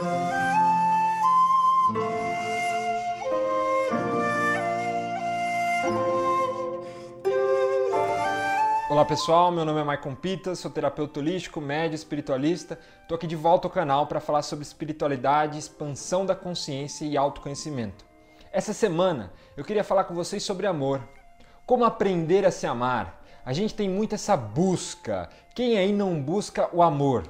Olá pessoal, meu nome é Maicon Pita, sou terapeuta holístico, médio espiritualista. Estou aqui de volta ao canal para falar sobre espiritualidade, expansão da consciência e autoconhecimento. Essa semana eu queria falar com vocês sobre amor. Como aprender a se amar? A gente tem muito essa busca. Quem aí não busca o amor?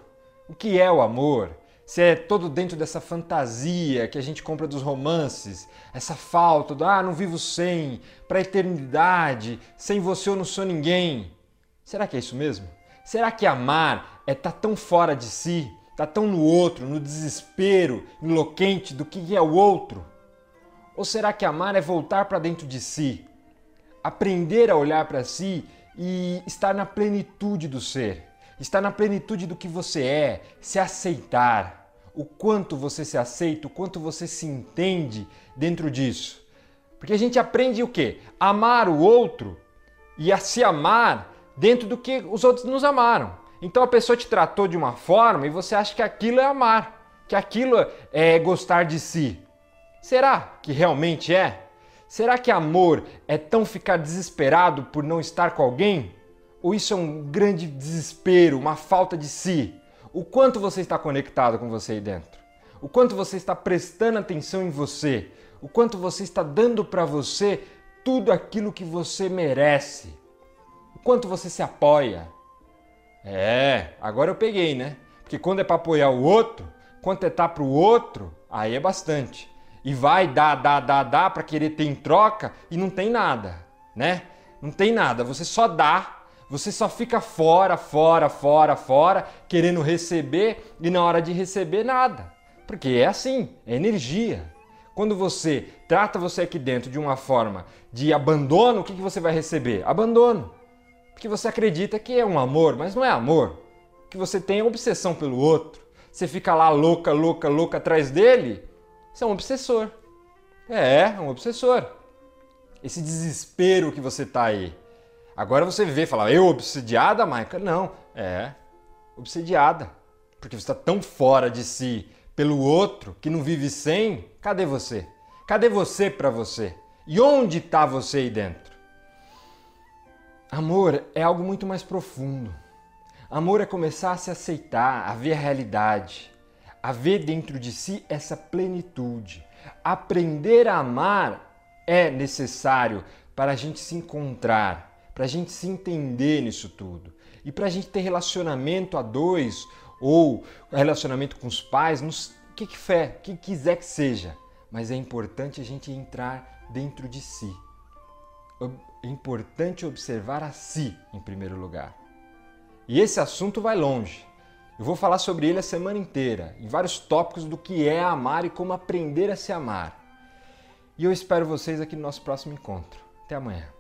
O que é o amor? Se é todo dentro dessa fantasia que a gente compra dos romances, essa falta do ah, não vivo sem, para eternidade, sem você eu não sou ninguém. Será que é isso mesmo? Será que amar é estar tá tão fora de si, tá tão no outro, no desespero enlouquente do que é o outro? Ou será que amar é voltar para dentro de si, aprender a olhar para si e estar na plenitude do ser, estar na plenitude do que você é, se aceitar, o quanto você se aceita, o quanto você se entende dentro disso? Porque a gente aprende o quê? Amar o outro e a se amar dentro do que os outros nos amaram. Então a pessoa te tratou de uma forma e você acha que aquilo é amar, que aquilo é gostar de si. Será que realmente é? Será que amor é tão ficar desesperado por não estar com alguém? Ou isso é um grande desespero, uma falta de si? O quanto você está conectado com você aí dentro? O quanto você está prestando atenção em você? O quanto você está dando para você tudo aquilo que você merece? o quanto você se apoia. É, agora eu peguei, né? Porque quando é para apoiar o outro, quanto é tá pro outro, aí é bastante. E vai dar, dar, dar, dar para querer ter em troca e não tem nada, né? Não tem nada, você só dá, você só fica fora, fora, fora, fora, querendo receber e na hora de receber nada. Porque é assim, é energia. Quando você trata você aqui dentro de uma forma de abandono, o que, que você vai receber? Abandono porque você acredita que é um amor, mas não é amor. Que você tem obsessão pelo outro. Você fica lá louca, louca, louca atrás dele. Você é um obsessor. É, é um obsessor. Esse desespero que você tá aí. Agora você vê e fala, eu obsediada, Maica? Não, é obsediada. Porque você está tão fora de si pelo outro que não vive sem. Cadê você? Cadê você para você? E onde está você aí dentro? Amor é algo muito mais profundo. Amor é começar a se aceitar, a ver a realidade, a ver dentro de si essa plenitude. Aprender a amar é necessário para a gente se encontrar, para a gente se entender nisso tudo. E para a gente ter relacionamento a dois ou relacionamento com os pais, nos que, que fé, que quiser que seja. Mas é importante a gente entrar dentro de si é importante observar a si em primeiro lugar. E esse assunto vai longe. Eu vou falar sobre ele a semana inteira, em vários tópicos do que é amar e como aprender a se amar. E eu espero vocês aqui no nosso próximo encontro. Até amanhã.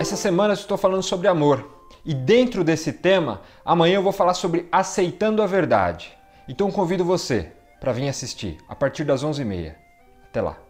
Essa semana eu estou falando sobre amor. E dentro desse tema, amanhã eu vou falar sobre aceitando a verdade. Então convido você para vir assistir a partir das 11h30. Até lá.